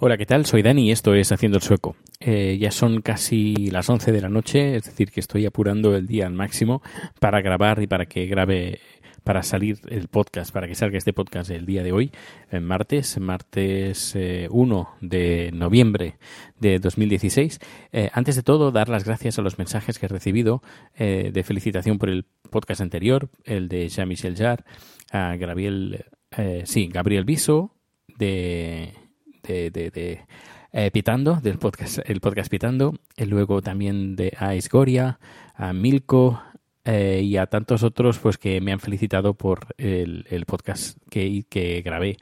Hola, ¿qué tal? Soy Dani y esto es Haciendo el Sueco. Eh, ya son casi las 11 de la noche, es decir, que estoy apurando el día al máximo para grabar y para que grabe, para salir el podcast, para que salga este podcast el día de hoy, en martes, martes eh, 1 de noviembre de 2016. Eh, antes de todo, dar las gracias a los mensajes que he recibido eh, de felicitación por el podcast anterior, el de Jean-Michel Jarre, a Gabriel, eh, sí, Gabriel Viso, de de, de, de, eh, Pitando, del podcast, el podcast Pitando, y luego también de a Isgoria, a Milko eh, y a tantos otros pues que me han felicitado por el, podcast que, que grabé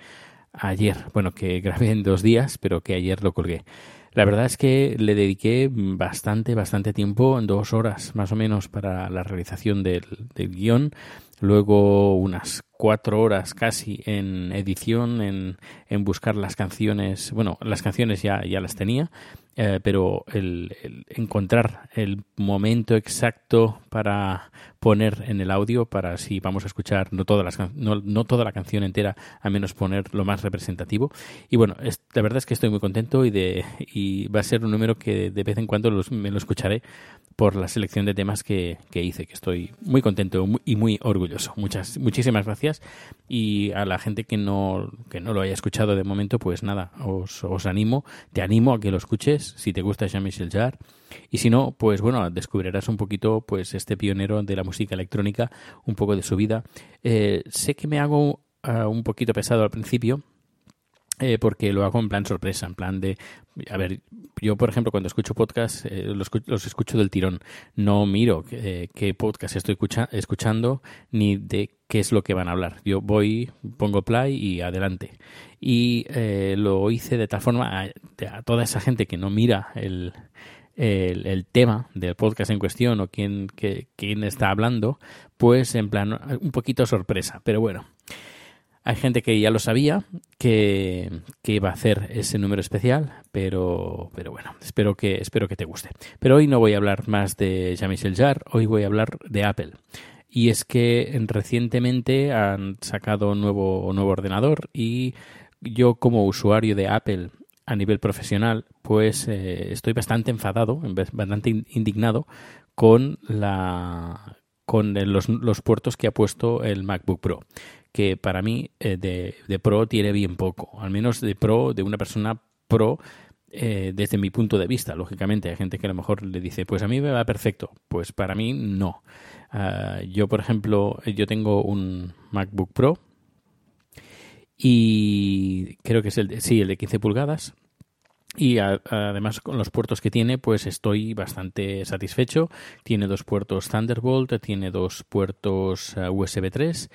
ayer. Bueno, que grabé en dos días, pero que ayer lo colgué. La verdad es que le dediqué bastante, bastante tiempo, dos horas más o menos, para la realización del, del guion. Luego unas cuatro horas casi en edición, en, en buscar las canciones. Bueno, las canciones ya, ya las tenía, eh, pero el, el, encontrar el momento exacto para poner en el audio, para si vamos a escuchar no toda, las, no, toda la canción entera, a menos poner lo más representativo. Y bueno, la verdad es que estoy muy contento y, va a ser un número que de vez en cuando me lo escucharé por la selección de temas que, que hice, que estoy muy contento y muy orgulloso. Muchas, muchísimas gracias. Y a la gente que no, que no lo haya escuchado de momento, pues nada, os, os animo, te animo a que lo escuches si te gusta Jean-Michel Jarre. Y si no, pues bueno, descubrirás un poquito pues este pionero de la música electrónica, un poco de su vida. Eh, sé que me hago uh, un poquito pesado al principio, eh, porque lo hago en plan sorpresa, en plan de, a ver, yo por ejemplo cuando escucho podcast eh, los, los, escucho del tirón, no miro eh, qué podcast estoy escucha escuchando ni de qué es lo que van a hablar. Yo voy, pongo play y adelante. Y eh, lo hice de tal forma a, toda esa gente que no mira el, el, tema del podcast en cuestión o quién, quién está hablando, pues en plan un poquito sorpresa, pero bueno. Hay gente que ya lo sabía, que, que, iba a hacer ese número especial, pero, pero bueno, espero que, espero que te guste. Pero hoy no voy a hablar más de Jean-Michel Jarre, hoy voy a hablar de Apple. Y es que recientemente han sacado un nuevo, nuevo ordenador y yo como usuario de Apple a nivel profesional, pues eh, estoy bastante enfadado, bastante indignado con la con los, los puertos que ha puesto el MacBook Pro que para mí eh, de, de, pro tiene bien poco, al menos de pro, de una persona pro eh, desde mi punto de vista. Lógicamente, hay gente que a lo mejor le dice, pues a mí me va perfecto, pues para mí no. Uh, yo, por ejemplo, yo tengo un MacBook Pro y creo que es el de, sí, el de 15 pulgadas. Y a, además con los puertos que tiene, pues estoy bastante satisfecho. Tiene dos puertos Thunderbolt, tiene dos puertos uh, USB 3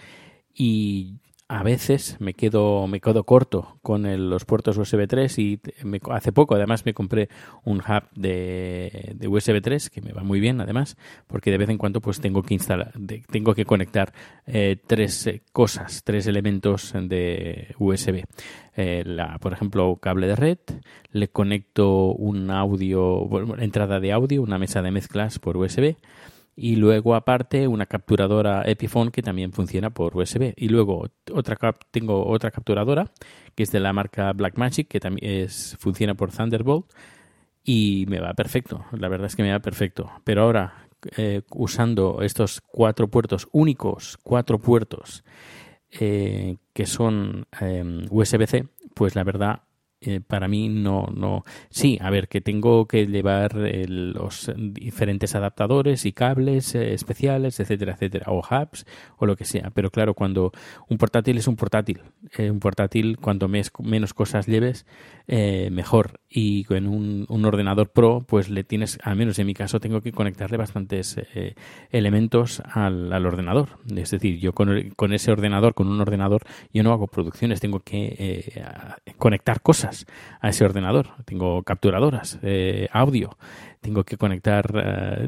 y a veces me quedo me quedo corto con el, los puertos USB 3 y me, hace poco además me compré un hub de, de, USB 3 que me va muy bien además porque de vez en cuando pues tengo que instalar de, tengo que conectar eh, tres eh, cosas tres elementos de USB eh, la, por ejemplo cable de red le conecto un audio entrada de audio una mesa de mezclas por USB y luego aparte una capturadora Epiphone que también funciona por USB y luego otra tengo otra capturadora que es de la marca Blackmagic que también es, funciona por Thunderbolt y me va perfecto. La verdad es que me va perfecto. Pero ahora eh, usando estos cuatro puertos únicos cuatro puertos eh, que son eh, USB-C pues la verdad eh, para mí no, no. Sí, a ver, que tengo que llevar eh, los diferentes adaptadores y cables eh, especiales, etcétera, etcétera, o hubs o lo que sea. Pero claro, cuando un portátil es un portátil, eh, un portátil, cuanto mes- menos cosas lleves, mejor. Y con un, un ordenador pro, pues le tienes, al menos en mi caso, tengo que conectarle bastantes elementos al, al ordenador. Es decir, yo con, con ese ordenador, con un ordenador, yo no hago producciones, tengo que conectar cosas a ese ordenador. Tengo capturadoras, eh, audio, tengo que conectar eh,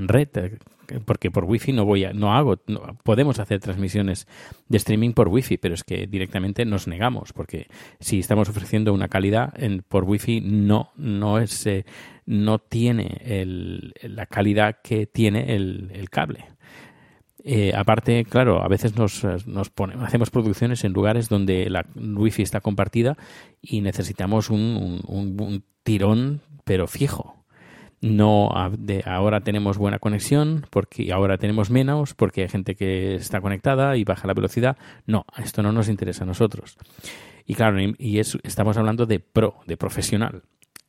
red, eh, porque por wifi no voy a, no hago, podemos hacer transmisiones de streaming por wifi, pero es que directamente nos negamos, porque si estamos ofreciendo una calidad en, por wifi no, no es, eh, no tiene el- la calidad que tiene el cable. Eh, aparte, claro, a veces nos, pone- hacemos producciones en lugares donde la wifi está compartida y necesitamos un, tirón, pero fijo. No de ahora tenemos buena conexión porque ahora tenemos menos porque hay gente que está conectada y baja la velocidad. No, esto no nos interesa a nosotros. Y claro, y- y es- estamos hablando de pro, de profesional.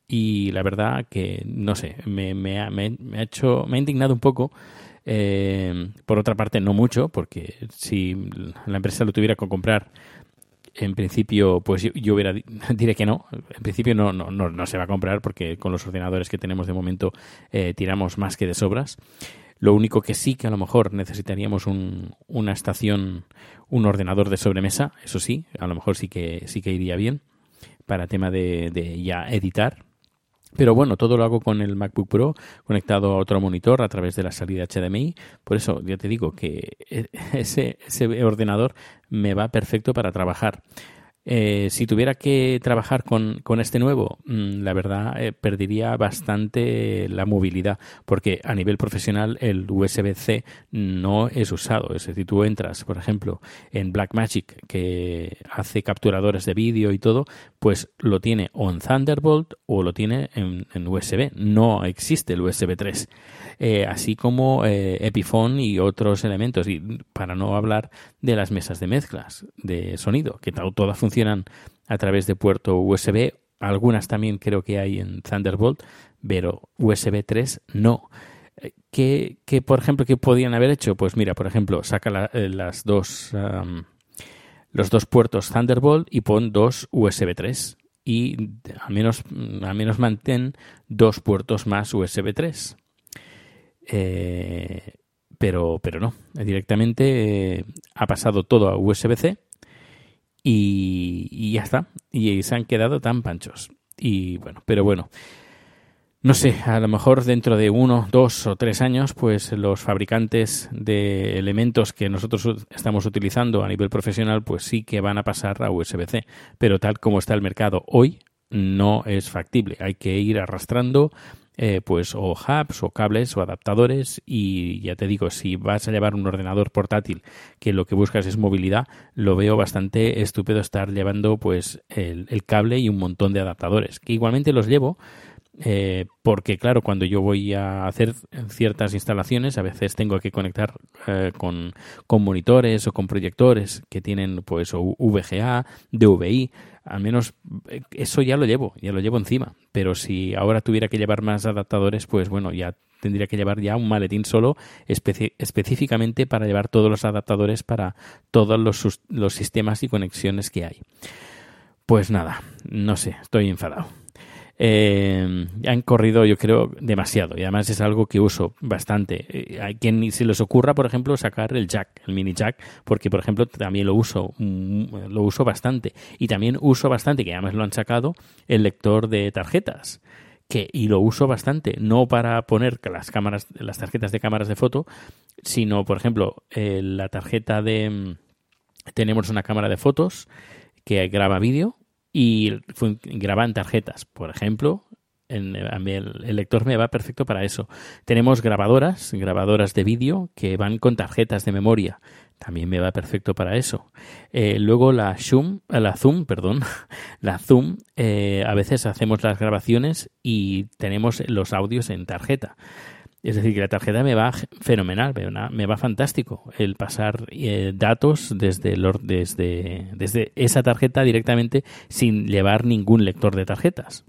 Y la verdad que, no sé, me- me ha hecho, me ha indignado un poco. Eh, por otra parte, no mucho, porque si la empresa lo tuviera que comprar, en principio, pues yo, yo hubiera di- diré que no. En principio no, no, no, no se va a comprar porque con los ordenadores que tenemos de momento eh, tiramos más que de sobras. Lo único que sí que a lo mejor necesitaríamos un, una estación, un ordenador de sobremesa, eso sí, a lo mejor sí que sí que iría bien para tema de ya editar. Pero bueno, todo lo hago con el MacBook Pro conectado a otro monitor a través de la salida HDMI. Por eso ya te digo que e- ese, ordenador me va perfecto para trabajar. Eh, si tuviera que trabajar con, con este nuevo, mm, la verdad eh, perdería bastante la movilidad, porque a nivel profesional el USB-C no es usado. Es decir, tú entras, por ejemplo, en Blackmagic, que hace capturadores de vídeo y todo, pues lo tiene o en Thunderbolt o lo tiene en, USB. No existe el USB 3. Eh, así como eh, Epiphone y otros elementos. Y para no hablar de las mesas de mezclas de sonido, que to- todas funcionan a través de puerto USB. Algunas también creo que hay en Thunderbolt, pero USB 3 no. Eh, ¿Qué, qué, por ejemplo, qué podían haber hecho? Pues mira, por ejemplo, saca la- las dos, los dos puertos Thunderbolt y pon dos USB 3 y al menos, al menos mantén dos puertos más USB 3. Eh, pero, pero no, directamente eh, ha pasado todo a USB-C y, y ya está. Y se han quedado tan panchos. Y bueno, pero bueno. No sé, a lo mejor dentro de uno, dos o tres años, pues los fabricantes de elementos que nosotros estamos utilizando a nivel profesional, pues sí que van a pasar a USB-C. Pero tal como está el mercado hoy, no es factible. Hay que ir arrastrando eh, pues o hubs o cables o adaptadores y ya te digo, si vas a llevar un ordenador portátil que lo que buscas es movilidad, lo veo bastante estúpido estar llevando pues el cable y un montón de adaptadores, que igualmente los llevo eh, porque claro, cuando yo voy a hacer ciertas instalaciones, a veces tengo que conectar eh, con, con monitores o con proyectores que tienen pues VGA, DVI, al menos eh, eso ya lo llevo, ya lo llevo encima. Pero si ahora tuviera que llevar más adaptadores, pues bueno, ya tendría que llevar ya un maletín solo específicamente para llevar todos los adaptadores para todos los, los sistemas y conexiones que hay. Pues nada, no sé, estoy enfadado. Eh, han corrido, yo creo, demasiado y además es algo que uso bastante. Eh, hay quien se les ocurra, por ejemplo, sacar el jack, el mini jack, porque, por ejemplo, también lo uso, mm, lo uso bastante y también uso bastante, que además lo han sacado, el lector de tarjetas. Que, y lo uso bastante, no para poner las cámaras, las tarjetas de cámaras de foto, sino, por ejemplo, eh, la tarjeta de mm, tenemos una cámara de fotos que graba vídeo y fun- graba en tarjetas. Por ejemplo, en- el lector me va perfecto para eso. Tenemos grabadoras, grabadoras de vídeo que van con tarjetas de memoria. También me va perfecto para eso. Eh, luego la Zoom, eh, la Zoom, perdón, la Zoom, eh, a veces hacemos las grabaciones y tenemos los audios en tarjeta. Es decir, que la tarjeta me va fenomenal, me va, fantástico el pasar eh, datos desde, esa tarjeta directamente sin llevar ningún lector de tarjetas.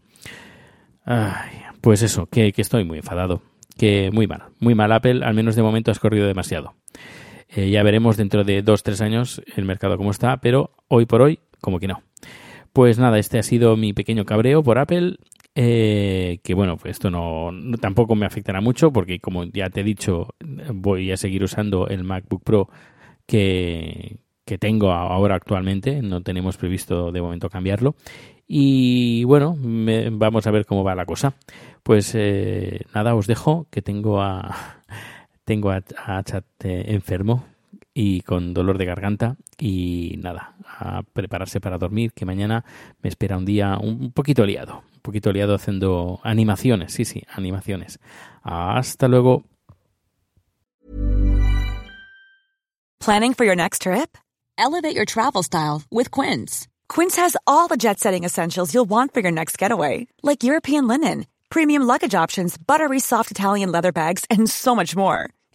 Ay, pues eso, que, que estoy muy enfadado. Que muy mal, muy mal Apple, al menos de momento has corrido demasiado. Eh, ya veremos dentro de dos, tres años el mercado cómo está, pero hoy por hoy, como que no. Pues nada, este ha sido mi pequeño cabreo por Apple. Eh, que bueno, pues esto no, no- tampoco me afectará mucho porque como ya te he dicho, voy a seguir usando el MacBook Pro que, que tengo ahora actualmente. No tenemos previsto de momento cambiarlo. Y bueno, me- vamos a ver cómo va la cosa. Pues eh, nada, os dejo que tengo a tengo a, a Chat eh, enfermo y con dolor de garganta y nada, a prepararse para dormir, que mañana me espera un día un poquito liado, un poquito liado haciendo animaciones, sí, sí, animaciones. Hasta luego. Planning for your next trip? Elevate your travel style with Quince. Quince has all the jet setting essentials you'll want for your next getaway, like European linen, premium luggage options, buttery soft Italian leather bags, and so much more.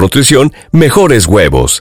nutrición, mejores huevos.